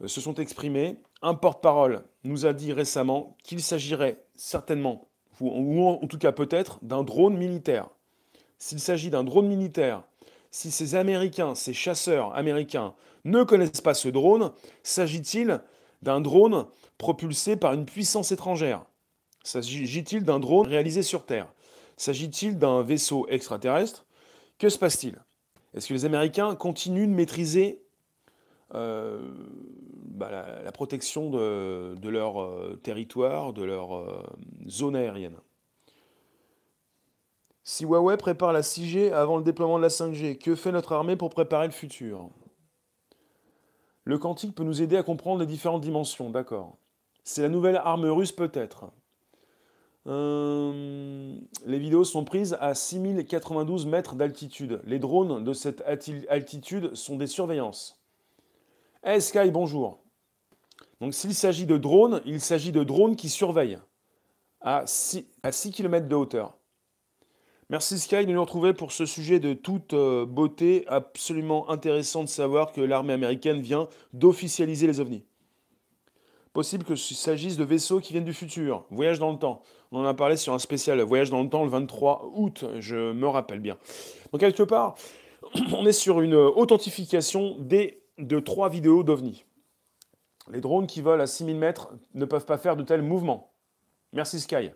S1: euh, se sont exprimés. Un porte-parole nous a dit récemment qu'il s'agirait certainement, ou en tout cas peut-être, d'un drone militaire. S'il s'agit d'un drone militaire, si ces Américains, ces chasseurs américains ne connaissent pas ce drone, s'agit-il d'un drone propulsé par une puissance étrangère. S'agit-il d'un drone réalisé sur Terre? S'agit-il d'un vaisseau extraterrestre? Que se passe-t-il? Est-ce que les Américains continuent de maîtriser euh, bah, la, protection de, leur euh, territoire, de leur euh, zone aérienne? Si Huawei prépare la 6G avant le déploiement de la 5G, que fait notre armée pour préparer le futur? Le quantique peut nous aider à comprendre les différentes dimensions, d'accord. C'est la nouvelle arme russe peut-être. Euh, les vidéos sont prises à 6092 mètres d'altitude. Les drones de cette altitude sont des surveillances. Hey Sky, bonjour. Donc s'il s'agit de drones, il s'agit de drones qui surveillent à 6, à 6 km de hauteur. Merci Sky de nous retrouver pour ce sujet de toute euh, beauté, absolument intéressant de savoir que l'armée américaine vient d'officialiser les ovnis. Possible qu'il s'agisse de vaisseaux qui viennent du futur, voyage dans le temps. On en a parlé sur un spécial Voyage dans le temps le 23 août, je me rappelle bien. Donc quelque part, on est sur une authentification des, de trois vidéos d'OVNI. Les drones qui volent à 6000 mètres ne peuvent pas faire de tels mouvements. Merci Sky.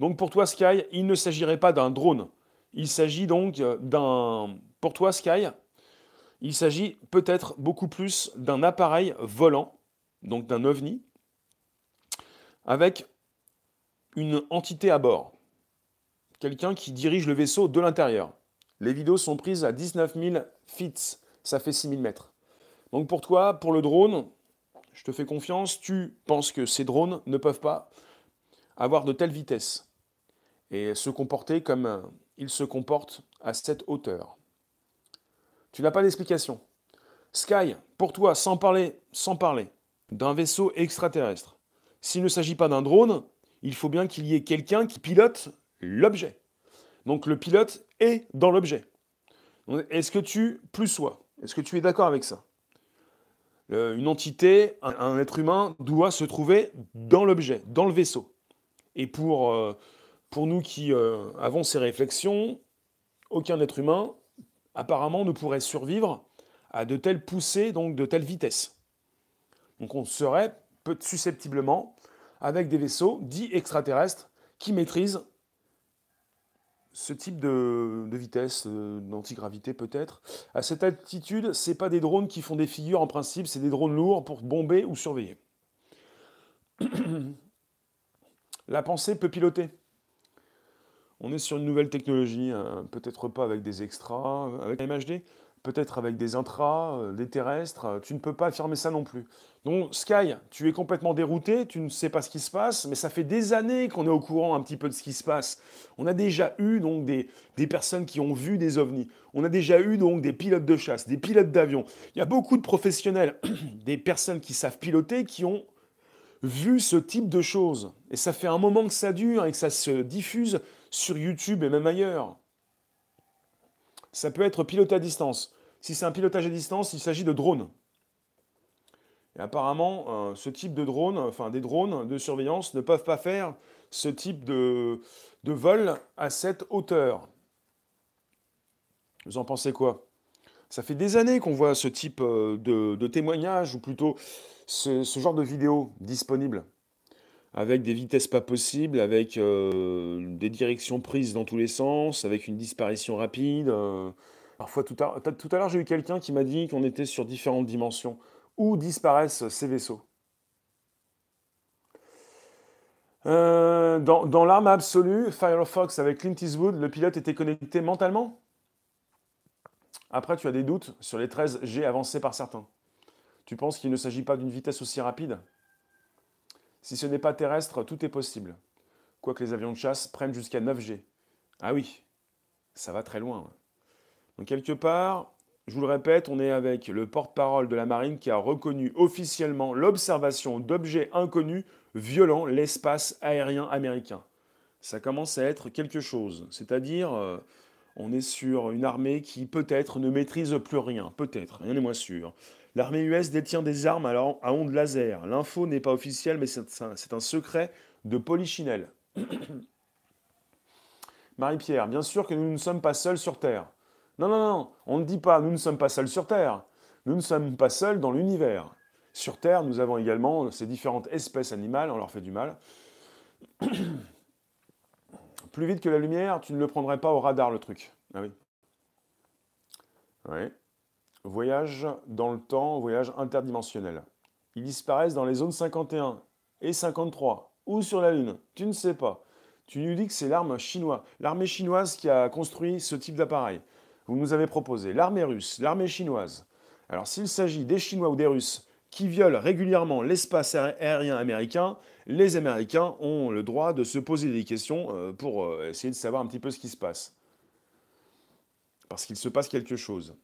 S1: Donc pour toi Sky, il ne s'agirait pas d'un drone. Il s'agit donc d'un... Pour toi Sky, il s'agit peut-être beaucoup plus d'un appareil volant, donc d'un ovni, avec une entité à bord. Quelqu'un qui dirige le vaisseau de l'intérieur. Les vidéos sont prises à 19 000 feet, ça fait 6 000 mètres. Donc pour toi, pour le drone, je te fais confiance, tu penses que ces drones ne peuvent pas avoir de telle vitesse et se comporter comme ils se comportent à cette hauteur. Tu n'as pas d'explication. Sky, pour toi, sans parler, sans parler d'un vaisseau extraterrestre, s'il ne s'agit pas d'un drone, il faut bien qu'il y ait quelqu'un qui pilote l'objet. Donc le pilote est dans l'objet. Est-ce que tu, plus soi, est-ce que tu es d'accord avec ça? Euh, Une entité, un, être humain doit se trouver dans l'objet, dans le vaisseau. Et pour, euh, pour nous qui euh, avons ces réflexions, aucun être humain apparemment ne pourrait survivre à de telles poussées, donc de telle vitesse. Donc on serait susceptiblement avec des vaisseaux dits extraterrestres qui maîtrisent ce type de, vitesse, euh, d'antigravité peut-être. À cette altitude, ce pas des drones qui font des figures en principe, c'est des drones lourds pour bomber ou surveiller. La pensée peut piloter. On est sur une nouvelle technologie, hein, peut-être pas avec des extras, avec MHD, peut-être avec des intras, euh, des terrestres. Tu ne peux pas affirmer ça non plus. Donc Sky, tu es complètement dérouté, tu ne sais pas ce qui se passe, mais ça fait des années qu'on est au courant un petit peu de ce qui se passe. On a déjà eu donc des, des personnes qui ont vu des ovnis. On a déjà eu donc des pilotes de chasse, des pilotes d'avion. Il y a beaucoup de professionnels, des personnes qui savent piloter, qui ont vu ce type de choses. Et ça fait un moment que ça dure et que ça se diffuse sur YouTube et même ailleurs. Ça peut être piloté à distance. Si c'est un pilotage à distance, il s'agit de drones. Et apparemment, euh, ce type de drone, enfin des drones de surveillance, ne peuvent pas faire ce type de, vol à cette hauteur. Vous en pensez quoi? Ça fait des années qu'on voit ce type euh, de, de ou plutôt ce, genre de vidéos disponibles, avec des vitesses pas possibles, avec euh, des directions prises dans tous les sens, avec une disparition rapide. Parfois, tout à, à l'heure, j'ai eu quelqu'un qui m'a dit qu'on était sur différentes dimensions où disparaissent ces vaisseaux? Euh, dans, l'arme absolue, Firefox avec Clint Eastwood, le pilote était connecté mentalement? Après, tu as des doutes sur les 13 G avancés par certains. Tu penses qu'il ne s'agit pas d'une vitesse aussi rapide? Si ce n'est pas terrestre, tout est possible. Quoique les avions de chasse prennent jusqu'à 9 G. Ah oui, ça va très loin. Donc quelque part, je vous le répète, on est avec le porte-parole de la marine qui a reconnu officiellement l'observation d'objets inconnus violant l'espace aérien américain. Ça commence à être quelque chose. C'est-à-dire, euh, on est sur une armée qui peut-être ne maîtrise plus rien. Peut-être, rien n'est moins sûr. L'armée US détient des armes à ondes laser. L'info n'est pas officielle, mais c'est un, secret de Polichinelle. Marie-Pierre, bien sûr que nous ne sommes pas seuls sur Terre. Non, non, non, on ne dit pas nous ne sommes pas seuls sur Terre, nous ne sommes pas seuls dans l'univers. Sur Terre, nous avons également ces différentes espèces animales, on leur fait du mal. Plus vite que la lumière, tu ne le prendrais pas au radar, le truc. Ah oui. Oui. Voyage dans le temps, voyage interdimensionnel. Ils disparaissent dans les zones 51 et 53, ou sur la Lune, tu ne sais pas. Tu nous dis que c'est l'arme chinoise, l'armée chinoise qui a construit ce type d'appareil vous nous avez proposé l'armée russe, l'armée chinoise. Alors s'il s'agit des Chinois ou des Russes qui violent régulièrement l'espace aérien américain, les Américains ont le droit de se poser des questions euh, pour euh, essayer de savoir un petit peu ce qui se passe. Parce qu'il se passe quelque chose.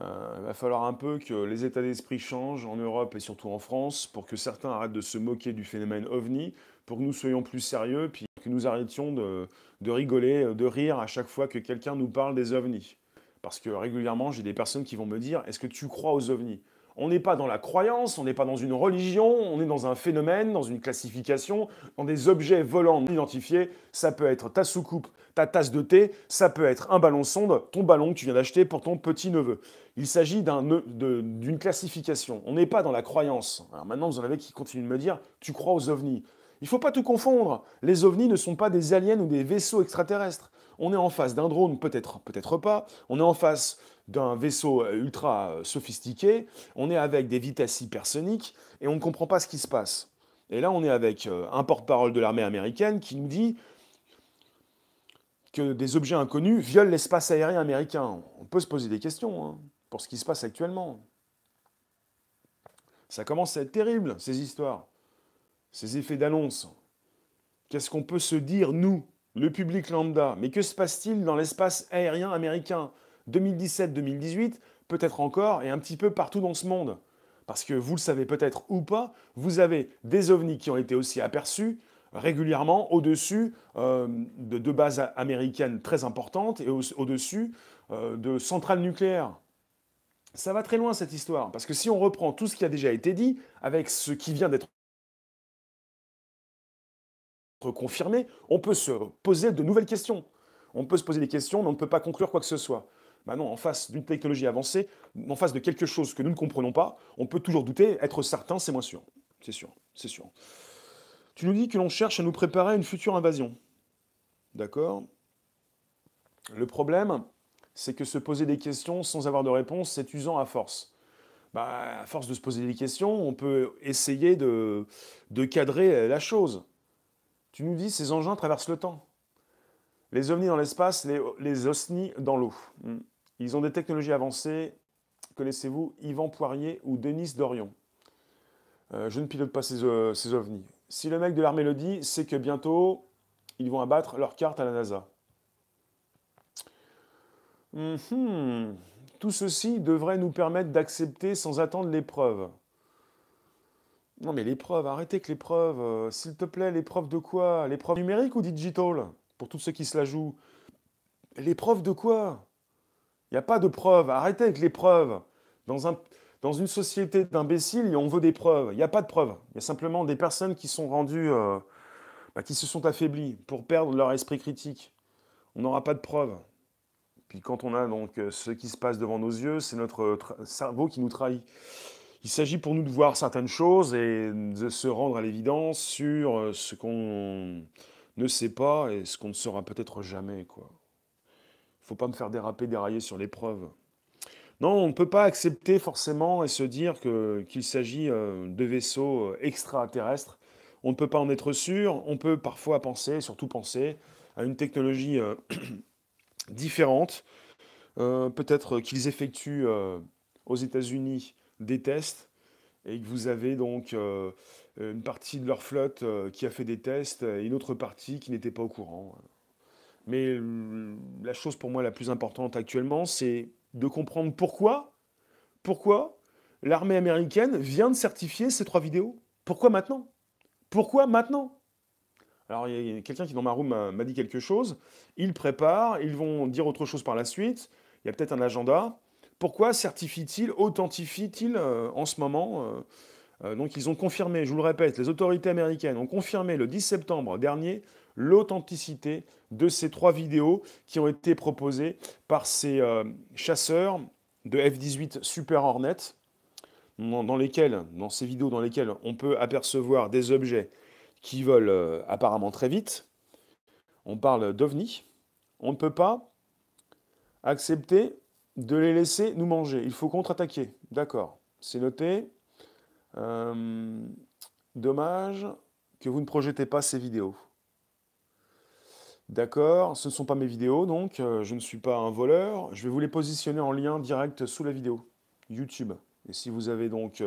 S1: Euh, il va falloir un peu que les états d'esprit changent en Europe et surtout en France pour que certains arrêtent de se moquer du phénomène ovni, pour que nous soyons plus sérieux, puis que nous arrêtions de, de rigoler, de rire à chaque fois que quelqu'un nous parle des ovnis. Parce que régulièrement, j'ai des personnes qui vont me dire Est-ce que tu crois aux ovnis? On n'est pas dans la croyance, on n'est pas dans une religion, on est dans un phénomène, dans une classification, dans des objets volants non identifiés. Ça peut être ta soucoupe, ta tasse de thé, ça peut être un ballon sonde, ton ballon que tu viens d'acheter pour ton petit-neveu. Il s'agit d'une classification. On n'est pas dans la croyance. Alors maintenant, vous en avez qui continuent de me dire Tu crois aux ovnis Il ne faut pas tout confondre. Les ovnis ne sont pas des aliens ou des vaisseaux extraterrestres. On est en face d'un drone, peut-être, peut-être pas. On est en face d'un vaisseau euh, ultra euh, sophistiqué. On est avec des vitesses hypersoniques et on ne comprend pas ce qui se passe. Et là, on est avec euh, un porte-parole de l'armée américaine qui nous dit que des objets inconnus violent l'espace aérien américain. On peut se poser des questions hein, pour ce qui se passe actuellement. Ça commence à être terrible, ces histoires, ces effets d'annonce. Qu'est-ce qu'on peut se dire, nous, le public lambda. Mais que se passe-t-il dans l'espace aérien américain 2017-2018, peut-être encore, et un petit peu partout dans ce monde? Parce que vous le savez peut-être ou pas, vous avez des ovnis qui ont été aussi aperçus régulièrement au-dessus euh, de bases américaines très importantes et au-dessus euh, de centrales nucléaires. Ça va très loin cette histoire, parce que si on reprend tout ce qui a déjà été dit, avec ce qui vient d'être confirmé, on peut se poser de nouvelles questions. On peut se poser des questions, mais on ne peut pas conclure quoi que ce soit. Non, en face d'une technologie avancée, en face de quelque chose que nous ne comprenons pas, on peut toujours douter, être certain, c'est moins sûr. C'est sûr, c'est sûr. Tu nous dis que l'on cherche à nous préparer à une future invasion. D'accord Le problème, c'est que se poser des questions sans avoir de réponse, c'est usant à force. Bah, à force de se poser des questions, on peut essayer de, cadrer la chose. Tu nous dis, ces engins traversent le temps. Les ovnis dans l'espace, les, osnis dans l'eau. Hmm. Ils ont des technologies avancées. Connaissez-vous Yvan Poirier ou Denis Dorion? Euh, Je ne pilote pas ces, euh, ces ovnis. Si le mec de l'armée le dit, c'est que bientôt, ils vont abattre leur carte à la NASA. Mhm. Tout ceci devrait nous permettre d'accepter sans attendre l'épreuve. Non mais l'épreuve, arrêtez que l'épreuve, euh, s'il te plaît, l'épreuve de quoi? L'épreuve numérique ou digital? Pour tous ceux qui se la jouent. L'épreuve de quoi? Il n'y a pas de preuve, arrêtez avec l'épreuve. Dans, dans une société d'imbéciles, on veut des preuves. Il n'y a pas de preuves. Il y a simplement des personnes qui sont rendues, euh, bah, qui se sont affaiblies pour perdre leur esprit critique. On n'aura pas de preuves. Puis quand on a donc euh, ce qui se passe devant nos yeux, c'est notre cerveau qui nous trahit. Il s'agit pour nous de voir certaines choses et de se rendre à l'évidence sur euh, ce qu'on ne sait pas et ce qu'on ne saura peut-être jamais. Il ne faut pas me faire déraper, dérailler sur l'épreuve. Non, on ne peut pas accepter forcément et se dire qu'il s'agit euh, de vaisseaux extraterrestres. On ne peut pas en être sûr. On peut parfois penser, surtout penser, à une technologie différentes. Euh, peut-être qu'ils effectuent euh, aux États-Unis des tests et que vous avez donc euh, une partie de leur flotte qui a fait des tests et une autre partie qui n'était pas au courant. Mais la chose pour moi la plus importante actuellement, c'est de comprendre pourquoi, pourquoi l'armée américaine vient de certifier ces trois vidéos. Pourquoi maintenant? Pourquoi maintenant? Alors, il y a quelqu'un qui, dans ma room, m'a dit quelque chose. Ils préparent, ils vont dire autre chose par la suite. Il y a peut-être un agenda. Pourquoi certifient-ils, authentifient-ils euh, en ce moment euh, euh, Donc, ils ont confirmé, je vous le répète, les autorités américaines ont confirmé le 10 septembre dernier l'authenticité de ces trois vidéos qui ont été proposées par ces chasseurs de F-18 Super Hornet, dans dans ces vidéos dans lesquelles on peut apercevoir des objets qui volent apparemment très vite. On parle d'OVNI. On ne peut pas accepter de les laisser nous manger. Il faut contre-attaquer. D'accord. C'est noté. Euh, dommage que vous ne projetez pas ces vidéos. D'accord, ce ne sont pas mes vidéos, donc euh, je ne suis pas un voleur. Je vais vous les positionner en lien direct sous la vidéo, YouTube. Et si vous avez donc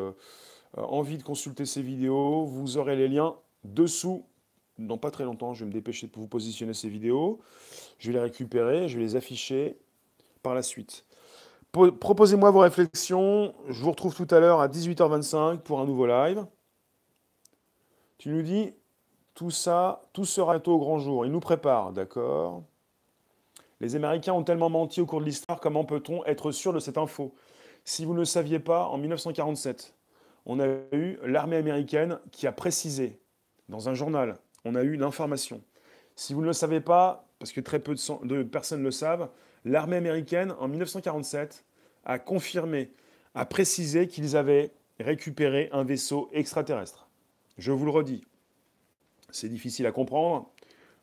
S1: envie de consulter ces vidéos, vous aurez les liens Dessous, dans pas très longtemps, je vais me dépêcher de vous positionner ces vidéos. Je vais les récupérer, je vais les afficher par la suite. Proposez-moi vos réflexions. Je vous retrouve tout à l'heure à 18h25 pour un nouveau live. Tu nous dis, tout ça, tout sera au grand jour. Il nous prépare, d'accord Les Américains ont tellement menti au cours de l'histoire, comment peut-on être sûr de cette info? Si vous ne le saviez pas, en 1947, on a eu l'armée américaine qui a précisé dans un journal, on a eu l'information. Si vous ne le savez pas, parce que très peu de, personnes le savent, l'armée américaine, en 1947, a confirmé, a précisé qu'ils avaient récupéré un vaisseau extraterrestre. Je vous le redis. c'est difficile à comprendre,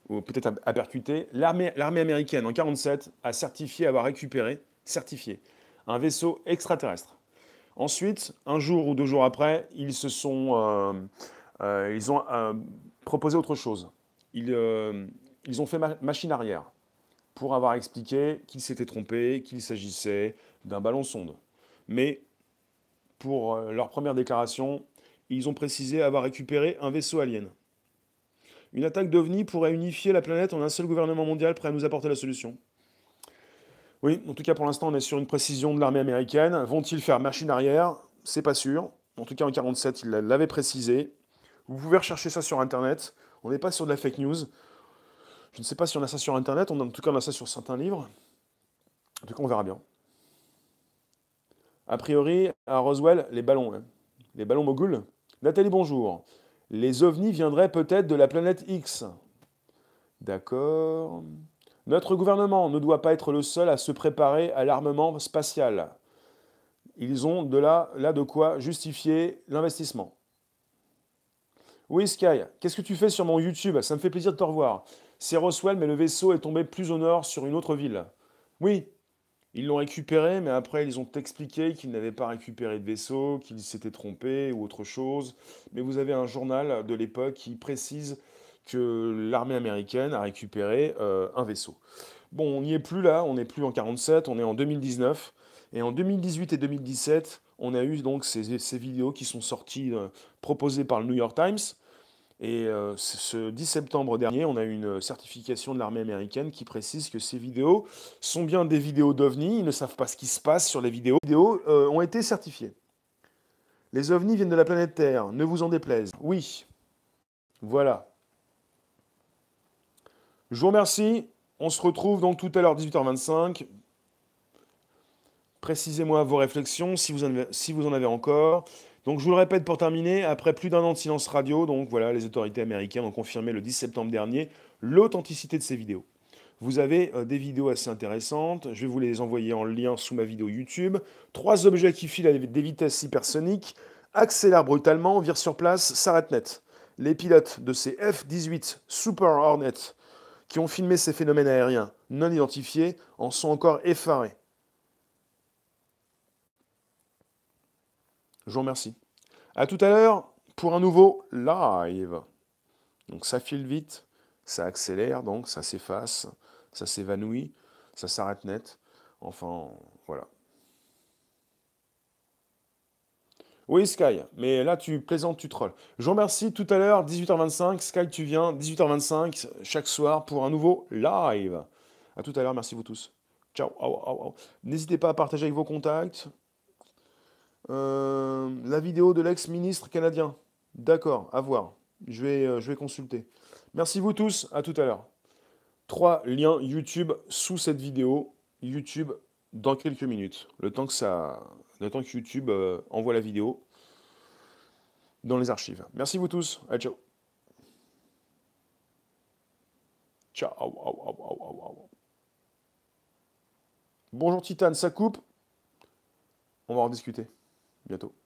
S1: ou peut-être à, percuter. L'armée américaine, en 1947, a certifié avoir récupéré, certifié, un vaisseau extraterrestre. Ensuite, un jour ou deux jours après, ils se sont, euh, euh, ils ont euh, proposé autre chose. Ils, ils ont fait machine arrière pour avoir expliqué qu'ils s'étaient trompés, qu'il s'agissait d'un ballon sonde. Mais pour leur première déclaration, ils ont précisé avoir récupéré un vaisseau alien. Une attaque d'OVNI pourrait unifier la planète en un seul gouvernement mondial prêt à nous apporter la solution. Oui, en tout cas pour l'instant on est sur une précision de l'armée américaine. Vont-ils faire machine arrière? C'est pas sûr. En tout cas en 1947, ils l'avaient précisé. Vous pouvez rechercher ça sur Internet. On n'est pas sur de la fake news. Je ne sais pas si on a ça sur Internet. en tout cas on a ça sur certains livres. En tout cas on verra bien. A priori, à Roswell, les ballons. Hein. Les ballons moguls. Nathalie, bonjour. Les ovnis viendraient peut-être de la planète X. D'accord. Notre gouvernement ne doit pas être le seul à se préparer à l'armement spatial. Ils ont de là, là de quoi justifier l'investissement. Oui, Sky, qu'est-ce que tu fais sur mon YouTube? Ça me fait plaisir de te revoir. C'est Roswell, mais le vaisseau est tombé plus au nord sur une autre ville. Oui, ils l'ont récupéré, mais après, ils ont expliqué qu'ils n'avaient pas récupéré de vaisseau, qu'ils s'étaient trompés ou autre chose. Mais vous avez un journal de l'époque qui précise que l'armée américaine a récupéré euh, un vaisseau. Bon, on n'y est plus là, on n'est plus en 47, on est en 2019. Et en 2018 et 2017, on a eu donc ces, vidéos qui sont sorties, euh, proposées par le New York Times, et euh, ce 10 septembre dernier, on a eu une certification de l'armée américaine qui précise que ces vidéos sont bien des vidéos d'OVNI. Ils ne savent pas ce qui se passe sur les vidéos. Les vidéos euh, ont été certifiées. Les ovnis viennent de la planète Terre, ne vous en déplaise. Oui. Voilà. Je vous remercie. On se retrouve donc tout à l'heure 18h25. Précisez-moi vos réflexions si vous, en avez, si vous en avez encore. Donc je vous le répète pour terminer, après plus d'un an de silence radio, donc voilà, les autorités américaines ont confirmé le 10 septembre dernier l'authenticité de ces vidéos. Vous avez euh, des vidéos assez intéressantes, je vais vous les envoyer en lien sous ma vidéo YouTube. Trois objets qui filent à des vitesses hypersoniques, accélèrent brutalement, virent sur place, s'arrêtent net. Les pilotes de ces F-18 Super Hornet qui ont filmé ces phénomènes aériens non identifiés en sont encore effarés. Je vous remercie. À tout à l'heure pour un nouveau live. Donc ça file vite, ça accélère, donc ça s'efface, ça s'évanouit, ça s'arrête net. Enfin, voilà. Oui, Sky, mais là tu plaisantes, tu trolls. Je vous remercie tout à l'heure, 18h25. Sky, tu viens, 18h25, chaque soir pour un nouveau live. À tout à l'heure, merci vous tous. Ciao. N'hésitez pas à partager avec vos contacts. Euh, la vidéo de l'ex-ministre canadien. D'accord, à voir. Je vais, euh, je vais consulter. Merci vous tous, à tout à l'heure. Trois liens YouTube sous cette vidéo. YouTube dans quelques minutes. Le temps que, ça, le temps que YouTube euh, envoie la vidéo dans les archives. Merci vous tous. Allez, ciao. Ciao. Bonjour Titane, ça coupe? On va en discuter bientôt.